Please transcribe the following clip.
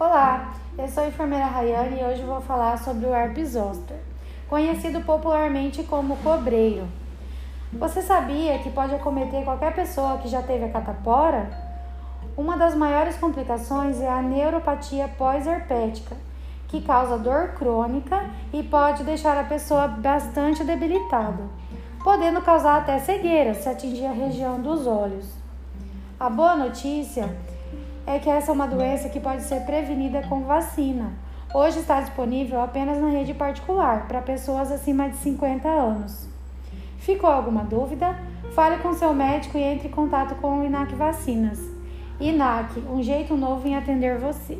Olá, eu sou a enfermeira Rayane e hoje vou falar sobre o herpes zoster, conhecido popularmente como cobreiro. Você sabia que pode acometer qualquer pessoa que já teve a catapora? Uma das maiores complicações é a neuropatia pós-herpética, que causa dor crônica e pode deixar a pessoa bastante debilitada, podendo causar até cegueira se atingir a região dos olhos. A boa notícia é que essa é uma doença que pode ser prevenida com vacina. Hoje está disponível apenas na rede particular para pessoas acima de 50 anos. Ficou alguma dúvida? Fale com seu médico e entre em contato com o INAC Vacinas. INAC, um jeito novo em atender você.